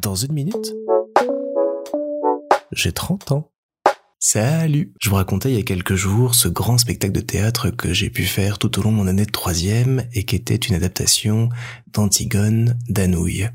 Dans une minute, j'ai 30 ans. Salut Je vous racontais il y a quelques jours ce grand spectacle de théâtre que j'ai pu faire tout au long de mon année de troisième et qui était une adaptation d'Antigone d'Anouilh.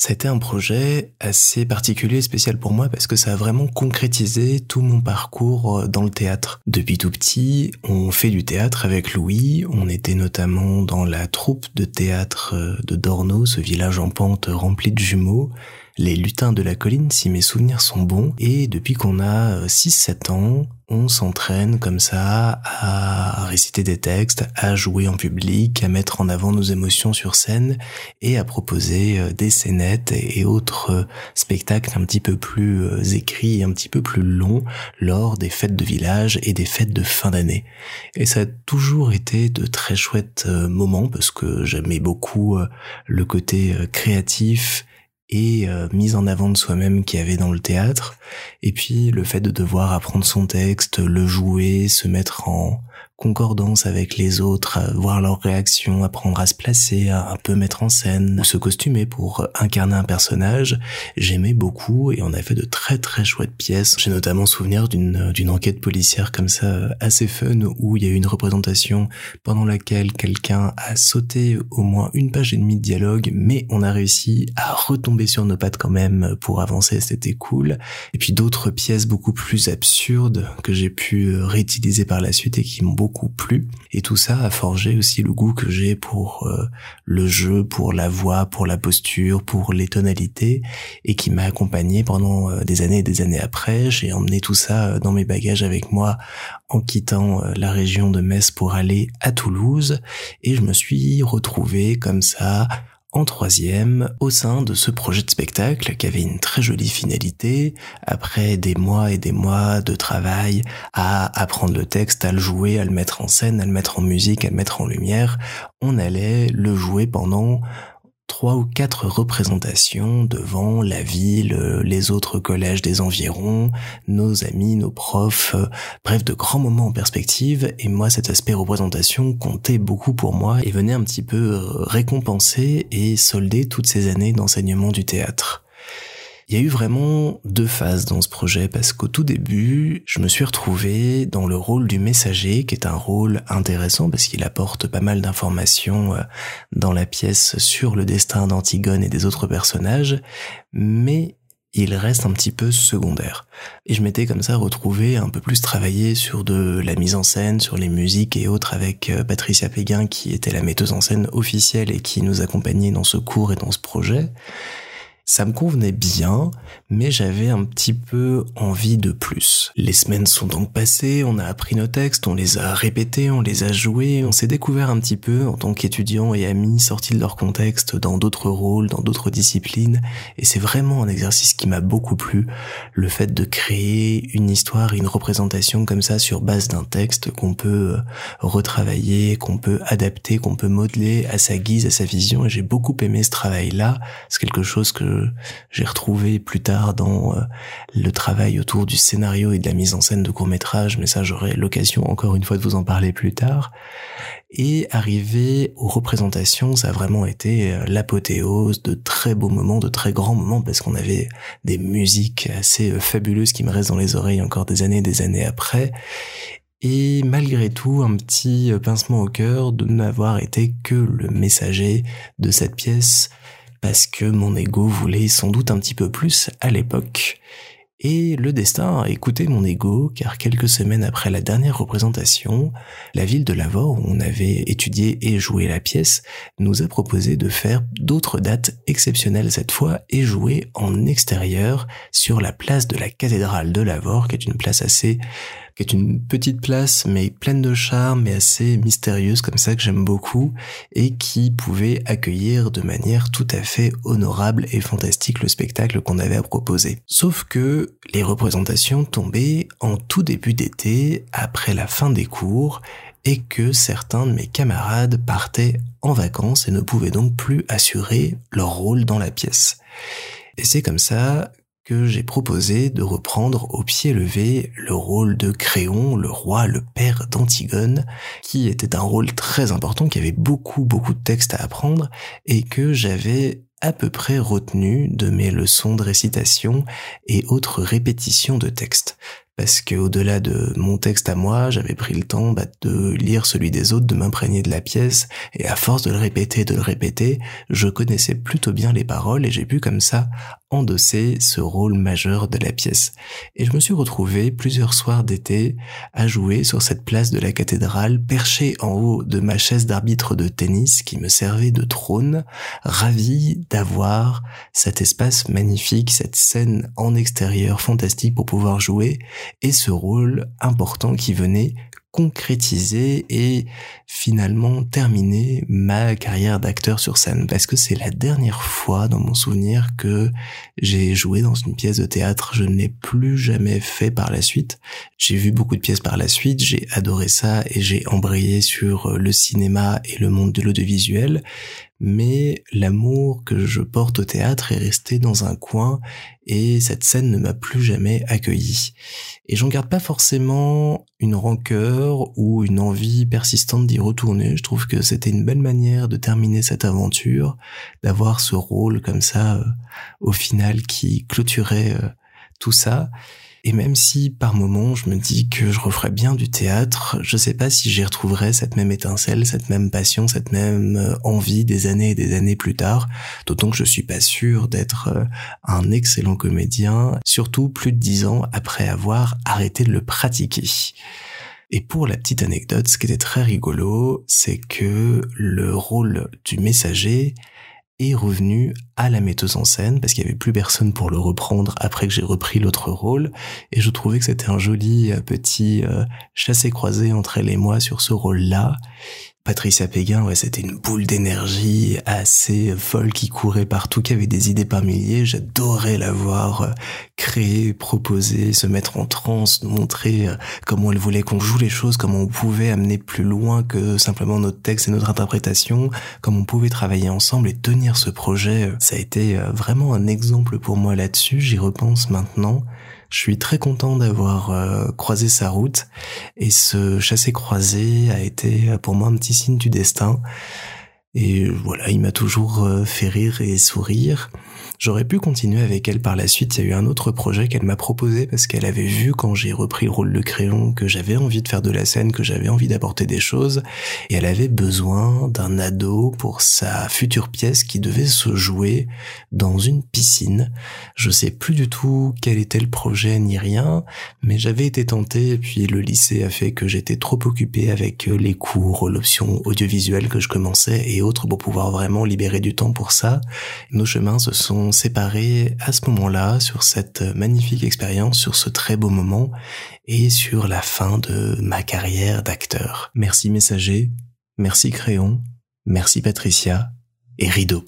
C'était un projet assez particulier et spécial pour moi parce que ça a vraiment concrétisé tout mon parcours euh, dans le théâtre. Depuis tout petit, on fait du théâtre avec Louis, on était notamment dans la troupe de théâtre euh, de Dorno, ce village en pente rempli de jumeaux, les lutins de la colline si mes souvenirs sont bons, et depuis qu'on a 6-7 euh, ans, on s'entraîne comme ça à réciter des textes, à jouer en public, à mettre en avant nos émotions sur scène et à proposer euh, des scénettes et autres euh, spectacles un petit peu plus écrits et un petit peu plus longs lors des fêtes de village et des fêtes de fin d'année. Et ça a toujours été de très chouettes moments parce que j'aimais beaucoup le côté créatif et euh, mise en avant de soi-même qu'il y avait dans le théâtre, et puis le fait de devoir apprendre son texte, le jouer, se mettre en concordance avec les autres, voir leurs réactions, apprendre à se placer, à un peu mettre en scène, se costumer pour incarner un personnage, j'aimais beaucoup et on a fait de très très chouettes pièces. J'ai notamment souvenir d'une d'une enquête policière comme ça assez fun où il y a eu une représentation pendant laquelle quelqu'un a sauté au moins une page et demie de dialogue, mais on a réussi à retomber sur nos pattes quand même pour avancer, c'était cool. Et puis d'autres pièces beaucoup plus absurdes que j'ai pu réutiliser par la suite et qui m'ont beaucoup beaucoup. Et tout ça a forgé aussi le goût que j'ai pour euh, le jeu, pour la voix, pour la posture, pour les tonalités, et qui m'a accompagné pendant euh, des années et des années après. J'ai emmené tout ça euh, dans mes bagages avec moi en quittant la région de Metz pour aller à Toulouse, et je me suis retrouvé comme ça en troisième au sein de ce projet de spectacle qui avait une très jolie finalité. Après des mois et des mois de travail à apprendre le texte, à le jouer, à le mettre en scène, à le mettre en musique, à le mettre en lumière, on allait le jouer pendant trois ou quatre représentations devant la ville, euh, les autres collèges des environs, nos amis, nos profs, euh, bref, de grands moments en perspective. Et moi, cet aspect représentation comptait beaucoup pour moi et venait un petit peu euh, récompenser et solder toutes ces années d'enseignement du théâtre. Il y a eu vraiment deux phases dans ce projet parce qu'au tout début, je me suis retrouvé dans le rôle du messager qui est un rôle intéressant parce qu'il apporte pas mal d'informations euh, dans la pièce sur le destin d'Antigone et des autres personnages, mais il reste un petit peu secondaire. Et je m'étais comme ça retrouvé un peu plus travaillé sur de la mise en scène, sur les musiques et autres avec euh, Patricia Péguin qui était la metteuse en scène officielle et qui nous accompagnait dans ce cours et dans ce projet ça me convenait bien, mais j'avais un petit peu envie de plus. Les semaines sont donc passées, on a appris nos textes, on les a répétés, on les a joués, on s'est découvert un petit peu en tant qu'étudiants et amis sortis de leur contexte dans d'autres rôles, dans d'autres disciplines, et c'est vraiment un exercice qui m'a beaucoup plu, le fait de créer une histoire, une représentation comme ça sur base d'un texte qu'on peut euh, retravailler, qu'on peut adapter, qu'on peut modeler à sa guise, à sa vision, et j'ai beaucoup aimé ce travail-là, c'est quelque chose que j'ai retrouvé plus tard dans euh, le travail autour du scénario et de la mise en scène de court métrage, mais ça j'aurai l'occasion encore une fois de vous en parler plus tard. Et arriver aux représentations, ça a vraiment été euh, l'apothéose de très beaux moments, de très grands moments, parce qu'on avait des musiques assez euh, fabuleuses qui me restent dans les oreilles encore des années et des années après. Et malgré tout, un petit pincement au cœur de n'avoir été que le messager de cette pièce parce que mon ego voulait sans doute un petit peu plus à l'époque. Et le destin a écouté mon ego, car quelques semaines après la dernière représentation, la ville de Lavore, où on avait étudié et joué la pièce, nous a proposé de faire d'autres dates exceptionnelles cette fois et jouer en extérieur sur la place de la cathédrale de Lavore, qui est une place assez qui est une petite place mais pleine de charme et assez mystérieuse comme ça que j'aime beaucoup et qui pouvait accueillir de manière tout à fait honorable et fantastique le spectacle qu'on avait à proposer. Sauf que les représentations tombaient en tout début d'été après la fin des cours et que certains de mes camarades partaient en vacances et ne pouvaient donc plus assurer leur rôle dans la pièce. Et c'est comme ça que j'ai proposé de reprendre au pied levé le rôle de Créon, le roi, le père d'Antigone, qui était un rôle très important, qui avait beaucoup beaucoup de textes à apprendre et que j'avais à peu près retenu de mes leçons de récitation et autres répétitions de textes. Parce que au-delà de mon texte à moi, j'avais pris le temps bah, de lire celui des autres, de m'imprégner de la pièce, et à force de le répéter, de le répéter, je connaissais plutôt bien les paroles et j'ai pu comme ça endosser ce rôle majeur de la pièce. Et je me suis retrouvé plusieurs soirs d'été à jouer sur cette place de la cathédrale, perché en haut de ma chaise d'arbitre de tennis qui me servait de trône, ravi d'avoir cet espace magnifique, cette scène en extérieur fantastique pour pouvoir jouer et ce rôle important qui venait concrétiser et finalement terminer ma carrière d'acteur sur scène parce que c'est la dernière fois dans mon souvenir que j'ai joué dans une pièce de théâtre. Je ne l'ai plus jamais fait par la suite. J'ai vu beaucoup de pièces par la suite, j'ai adoré ça et j'ai embrayé sur le cinéma et le monde de l'audiovisuel mais l'amour que je porte au théâtre est resté dans un coin et cette scène ne m'a plus jamais accueilli. Et j'en garde pas forcément une rancœur ou une envie persistante d'y retourner. Je trouve que c'était une belle manière de terminer cette aventure, d'avoir ce rôle comme ça euh, au final qui clôturait euh, tout ça. Et même si par moments je me dis que je referais bien du théâtre, je sais pas si j'y retrouverais cette même étincelle, cette même passion, cette même euh, envie des années et des années plus tard. D'autant que je suis pas sûr d'être euh, un excellent comédien, surtout plus de dix ans après avoir arrêté de le pratiquer. Et pour la petite anecdote, ce qui était très rigolo, c'est que le rôle du messager est revenu à la metteuse en scène parce qu'il y avait plus personne pour le reprendre après que j'ai repris l'autre rôle. Et je trouvais que c'était un joli euh, petit euh, chassé-croisé entre elle et moi sur ce rôle-là Patricia Péguin, ouais, c'était une boule d'énergie assez folle qui courait partout, qui avait des idées par milliers. J'adorais la voir euh, créer, proposer, se mettre en transe, montrer euh, comment elle voulait qu'on joue les choses, comment on pouvait amener plus loin que simplement notre texte et notre interprétation, comment on pouvait travailler ensemble et tenir ce projet. Ça a été euh, vraiment un exemple pour moi là-dessus. J'y repense maintenant. Je suis très content d'avoir euh, croisé sa route et ce chassé-croisé a été pour moi un petit signe du destin. Et voilà, il m'a toujours euh, fait rire et sourire. J'aurais pu continuer avec elle par la suite. Il y a eu un autre projet qu'elle m'a proposé parce qu'elle avait vu quand j'ai repris le rôle de crayon que j'avais envie de faire de la scène, que j'avais envie d'apporter des choses. Et elle avait besoin d'un ado pour sa future pièce qui devait se jouer dans une piscine. Je sais plus du tout quel était le projet ni rien, mais j'avais été tenté et puis le lycée a fait que j'étais trop occupé avec les cours, l'option audiovisuelle que je commençais et autres pour pouvoir vraiment libérer du temps pour ça. Nos chemins se sont séparés à ce moment-là sur cette magnifique expérience, sur ce très beau moment et sur la fin de ma carrière d'acteur. Merci Messager, merci Crayon, merci Patricia et Rideau.